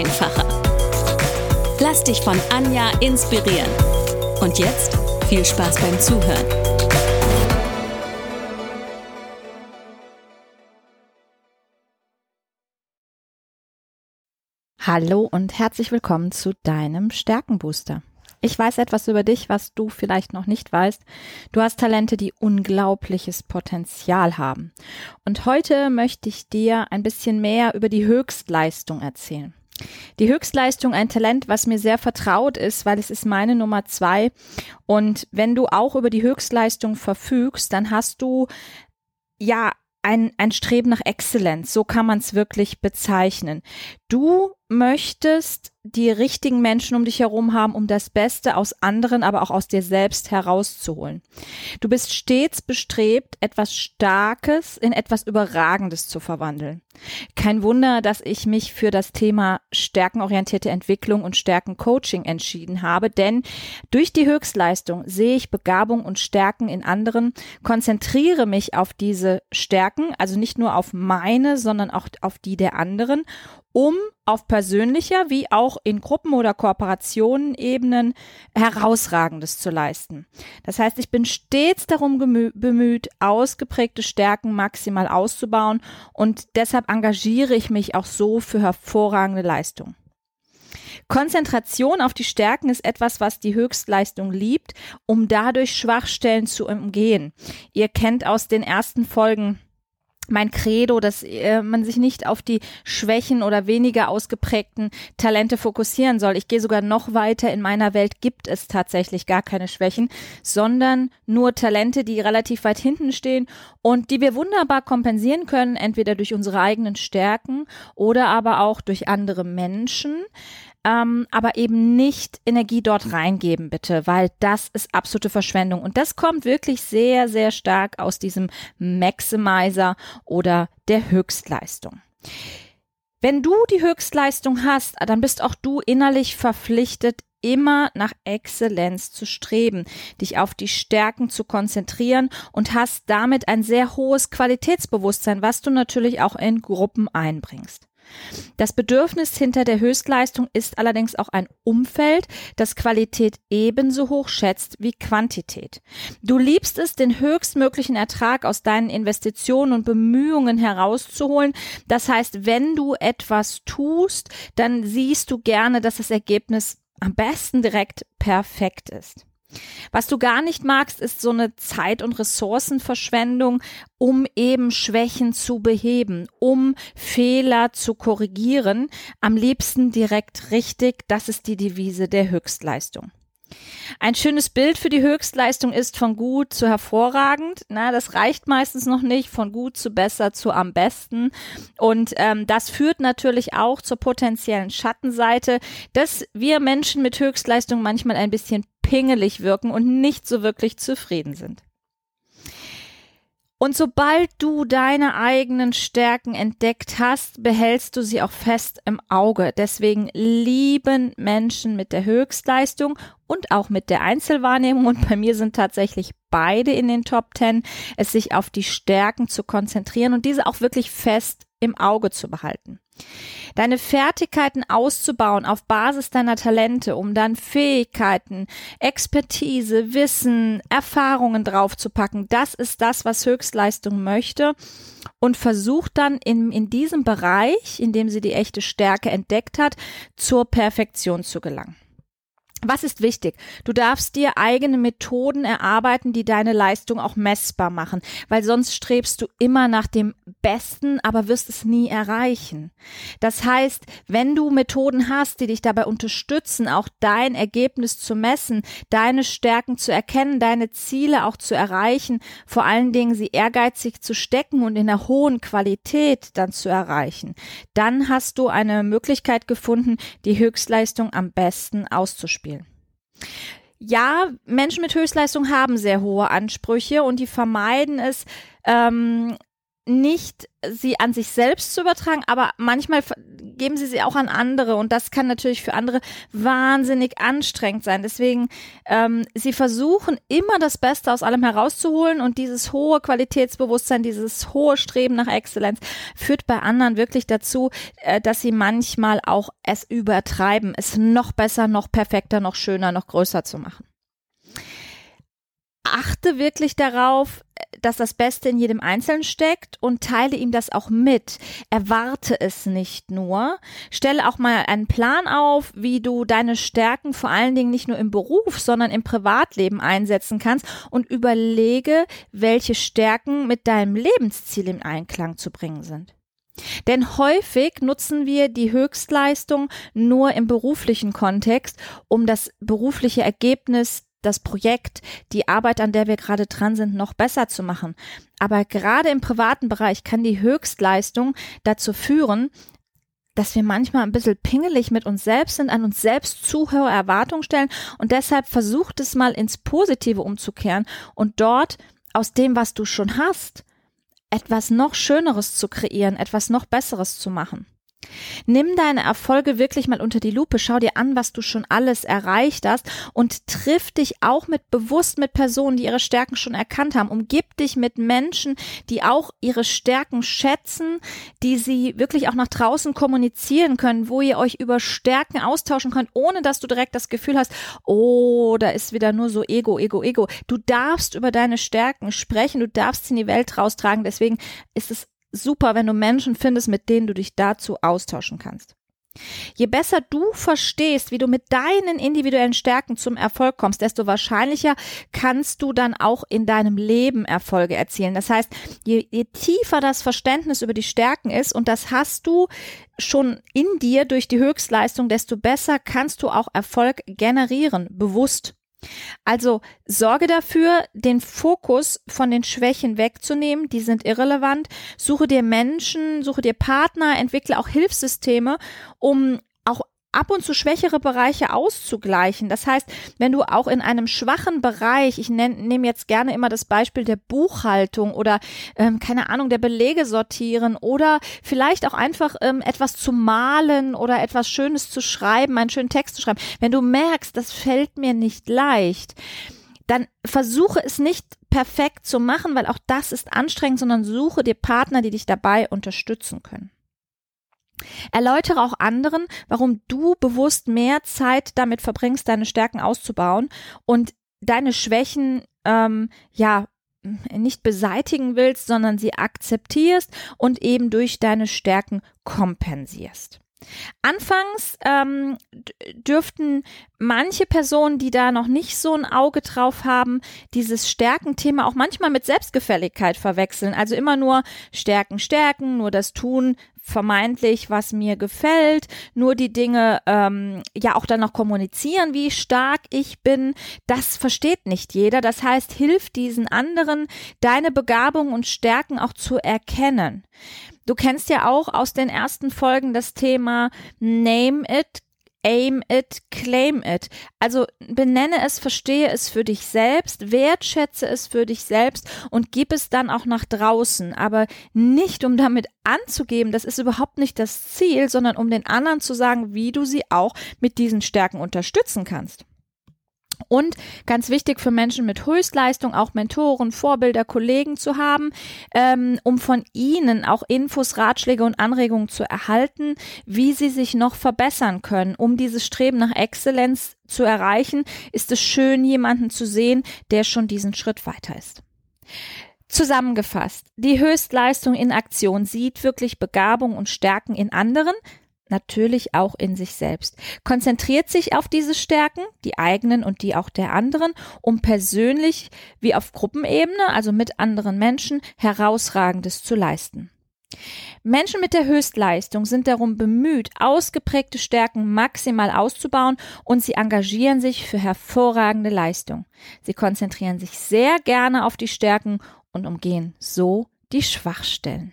einfacher. Lass dich von Anja inspirieren. Und jetzt viel Spaß beim Zuhören. Hallo und herzlich willkommen zu deinem Stärkenbooster. Ich weiß etwas über dich, was du vielleicht noch nicht weißt. Du hast Talente, die unglaubliches Potenzial haben. Und heute möchte ich dir ein bisschen mehr über die Höchstleistung erzählen. Die Höchstleistung, ein Talent, was mir sehr vertraut ist, weil es ist meine Nummer zwei. Und wenn du auch über die Höchstleistung verfügst, dann hast du ja ein, ein Streben nach Exzellenz. So kann man es wirklich bezeichnen. Du möchtest die richtigen Menschen um dich herum haben, um das Beste aus anderen, aber auch aus dir selbst herauszuholen. Du bist stets bestrebt, etwas Starkes in etwas Überragendes zu verwandeln. Kein Wunder, dass ich mich für das Thema stärkenorientierte Entwicklung und Stärkencoaching entschieden habe, denn durch die Höchstleistung sehe ich Begabung und Stärken in anderen, konzentriere mich auf diese Stärken, also nicht nur auf meine, sondern auch auf die der anderen um auf persönlicher wie auch in Gruppen- oder Kooperationenebenen herausragendes zu leisten. Das heißt, ich bin stets darum bemüht, ausgeprägte Stärken maximal auszubauen und deshalb engagiere ich mich auch so für hervorragende Leistung. Konzentration auf die Stärken ist etwas, was die Höchstleistung liebt, um dadurch Schwachstellen zu umgehen. Ihr kennt aus den ersten Folgen mein Credo, dass äh, man sich nicht auf die Schwächen oder weniger ausgeprägten Talente fokussieren soll. Ich gehe sogar noch weiter. In meiner Welt gibt es tatsächlich gar keine Schwächen, sondern nur Talente, die relativ weit hinten stehen und die wir wunderbar kompensieren können, entweder durch unsere eigenen Stärken oder aber auch durch andere Menschen ähm, aber eben nicht Energie dort reingeben, bitte, weil das ist absolute Verschwendung. Und das kommt wirklich sehr, sehr stark aus diesem Maximizer oder der Höchstleistung. Wenn du die Höchstleistung hast, dann bist auch du innerlich verpflichtet, immer nach Exzellenz zu streben, dich auf die Stärken zu konzentrieren und hast damit ein sehr hohes Qualitätsbewusstsein, was du natürlich auch in Gruppen einbringst. Das Bedürfnis hinter der Höchstleistung ist allerdings auch ein Umfeld, das Qualität ebenso hoch schätzt wie Quantität. Du liebst es, den höchstmöglichen Ertrag aus deinen Investitionen und Bemühungen herauszuholen. Das heißt, wenn du etwas tust, dann siehst du gerne, dass das Ergebnis am besten direkt perfekt ist. Was du gar nicht magst, ist so eine Zeit- und Ressourcenverschwendung, um eben Schwächen zu beheben, um Fehler zu korrigieren. Am liebsten direkt richtig. Das ist die Devise der Höchstleistung. Ein schönes Bild für die Höchstleistung ist von gut zu hervorragend. Na, das reicht meistens noch nicht. Von gut zu besser zu am besten. Und ähm, das führt natürlich auch zur potenziellen Schattenseite, dass wir Menschen mit Höchstleistung manchmal ein bisschen pingelig wirken und nicht so wirklich zufrieden sind. Und sobald du deine eigenen Stärken entdeckt hast, behältst du sie auch fest im Auge. Deswegen lieben Menschen mit der Höchstleistung und auch mit der Einzelwahrnehmung. Und bei mir sind tatsächlich beide in den Top Ten, es sich auf die Stärken zu konzentrieren und diese auch wirklich fest im Auge zu behalten. Deine Fertigkeiten auszubauen auf Basis deiner Talente, um dann Fähigkeiten, Expertise, Wissen, Erfahrungen draufzupacken, das ist das, was Höchstleistung möchte und versucht dann in, in diesem Bereich, in dem sie die echte Stärke entdeckt hat, zur Perfektion zu gelangen. Was ist wichtig? Du darfst dir eigene Methoden erarbeiten, die deine Leistung auch messbar machen, weil sonst strebst du immer nach dem Besten, aber wirst es nie erreichen. Das heißt, wenn du Methoden hast, die dich dabei unterstützen, auch dein Ergebnis zu messen, deine Stärken zu erkennen, deine Ziele auch zu erreichen, vor allen Dingen sie ehrgeizig zu stecken und in einer hohen Qualität dann zu erreichen, dann hast du eine Möglichkeit gefunden, die Höchstleistung am besten auszuspielen ja, Menschen mit Höchstleistung haben sehr hohe Ansprüche und die vermeiden es, ähm, nicht sie an sich selbst zu übertragen, aber manchmal geben sie sie auch an andere und das kann natürlich für andere wahnsinnig anstrengend sein. Deswegen, ähm, sie versuchen immer das Beste aus allem herauszuholen und dieses hohe Qualitätsbewusstsein, dieses hohe Streben nach Exzellenz führt bei anderen wirklich dazu, äh, dass sie manchmal auch es übertreiben, es noch besser, noch perfekter, noch schöner, noch größer zu machen achte wirklich darauf, dass das Beste in jedem Einzelnen steckt und teile ihm das auch mit. Erwarte es nicht nur. Stelle auch mal einen Plan auf, wie du deine Stärken vor allen Dingen nicht nur im Beruf, sondern im Privatleben einsetzen kannst und überlege, welche Stärken mit deinem Lebensziel in Einklang zu bringen sind. Denn häufig nutzen wir die Höchstleistung nur im beruflichen Kontext, um das berufliche Ergebnis das Projekt, die Arbeit, an der wir gerade dran sind, noch besser zu machen. Aber gerade im privaten Bereich kann die Höchstleistung dazu führen, dass wir manchmal ein bisschen pingelig mit uns selbst sind, an uns selbst zu hohe Erwartungen stellen und deshalb versucht es mal ins Positive umzukehren und dort aus dem, was du schon hast, etwas noch Schöneres zu kreieren, etwas noch Besseres zu machen. Nimm deine Erfolge wirklich mal unter die Lupe, schau dir an, was du schon alles erreicht hast und triff dich auch mit bewusst mit Personen, die ihre Stärken schon erkannt haben. Umgib dich mit Menschen, die auch ihre Stärken schätzen, die sie wirklich auch nach draußen kommunizieren können, wo ihr euch über Stärken austauschen könnt, ohne dass du direkt das Gefühl hast, oh, da ist wieder nur so Ego, Ego, Ego. Du darfst über deine Stärken sprechen, du darfst sie in die Welt raustragen. Deswegen ist es super, wenn du Menschen findest, mit denen du dich dazu austauschen kannst. Je besser du verstehst, wie du mit deinen individuellen Stärken zum Erfolg kommst, desto wahrscheinlicher kannst du dann auch in deinem Leben Erfolge erzielen. Das heißt, je, je, tiefer das Verständnis über die Stärken ist, und das hast du schon in dir durch die Höchstleistung, desto besser kannst du auch Erfolg generieren, bewusst. Also sorge dafür, den Fokus von den Schwächen wegzunehmen, die sind irrelevant. Suche dir Menschen, suche dir Partner, entwickle auch Hilfssysteme, um ab und zu schwächere Bereiche auszugleichen. Das heißt, wenn du auch in einem schwachen Bereich, ich nehme jetzt gerne immer das Beispiel der Buchhaltung oder ähm, keine Ahnung, der Belege sortieren oder vielleicht auch einfach ähm, etwas zu malen oder etwas Schönes zu schreiben, einen schönen Text zu schreiben. Wenn du merkst, das fällt mir nicht leicht, dann versuche es nicht perfekt zu machen, weil auch das ist anstrengend, sondern suche dir Partner, die dich dabei unterstützen können. Erläutere auch anderen, warum du bewusst mehr Zeit damit verbringst, deine Stärken auszubauen und deine Schwächen, ähm, ja, nicht beseitigen willst, sondern sie akzeptierst und eben durch deine Stärken kompensierst. Anfangs ähm, dürften manche Personen, die da noch nicht so ein Auge drauf haben, dieses Stärkenthema auch manchmal mit Selbstgefälligkeit verwechseln. Also immer nur Stärken, Stärken, nur das Tun, vermeintlich, was mir gefällt, nur die Dinge ähm, ja auch dann noch kommunizieren, wie stark ich bin, das versteht nicht jeder. Das heißt, hilf diesen anderen, deine Begabung und Stärken auch zu erkennen. Du kennst ja auch aus den ersten Folgen das Thema Name it, aim it, claim it. Also benenne es, verstehe es für dich selbst, wertschätze es für dich selbst und gib es dann auch nach draußen. Aber nicht, um damit anzugeben, das ist überhaupt nicht das Ziel, sondern um den anderen zu sagen, wie du sie auch mit diesen Stärken unterstützen kannst. Und ganz wichtig für Menschen mit Höchstleistung, auch Mentoren, Vorbilder, Kollegen zu haben, ähm, um von ihnen auch Infos, Ratschläge und Anregungen zu erhalten, wie sie sich noch verbessern können. Um dieses Streben nach Exzellenz zu erreichen, ist es schön, jemanden zu sehen, der schon diesen Schritt weiter ist. Zusammengefasst, die Höchstleistung in Aktion sieht wirklich Begabung und Stärken in anderen, natürlich auch in sich selbst, konzentriert sich auf diese Stärken, die eigenen und die auch der anderen, um persönlich wie auf Gruppenebene, also mit anderen Menschen, herausragendes zu leisten. Menschen mit der Höchstleistung sind darum bemüht, ausgeprägte Stärken maximal auszubauen und sie engagieren sich für hervorragende Leistung. Sie konzentrieren sich sehr gerne auf die Stärken und umgehen so die Schwachstellen.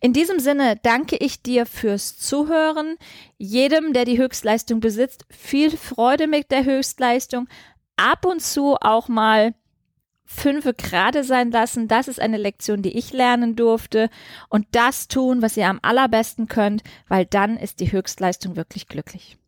In diesem Sinne danke ich dir fürs Zuhören. Jedem, der die Höchstleistung besitzt, viel Freude mit der Höchstleistung. Ab und zu auch mal fünfe gerade sein lassen. Das ist eine Lektion, die ich lernen durfte. Und das tun, was ihr am allerbesten könnt, weil dann ist die Höchstleistung wirklich glücklich.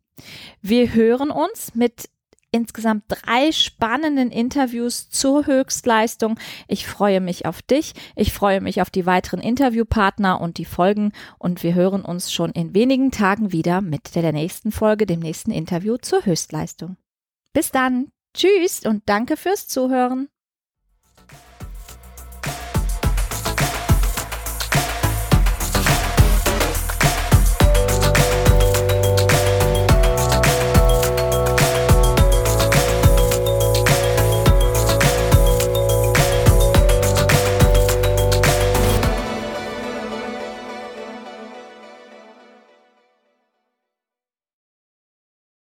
Wir hören uns mit insgesamt drei spannenden Interviews zur Höchstleistung. Ich freue mich auf dich. Ich freue mich auf die weiteren Interviewpartner und die Folgen. Und wir hören uns schon in wenigen Tagen wieder mit der nächsten Folge, dem nächsten Interview zur Höchstleistung. Bis dann. Tschüss und danke fürs Zuhören.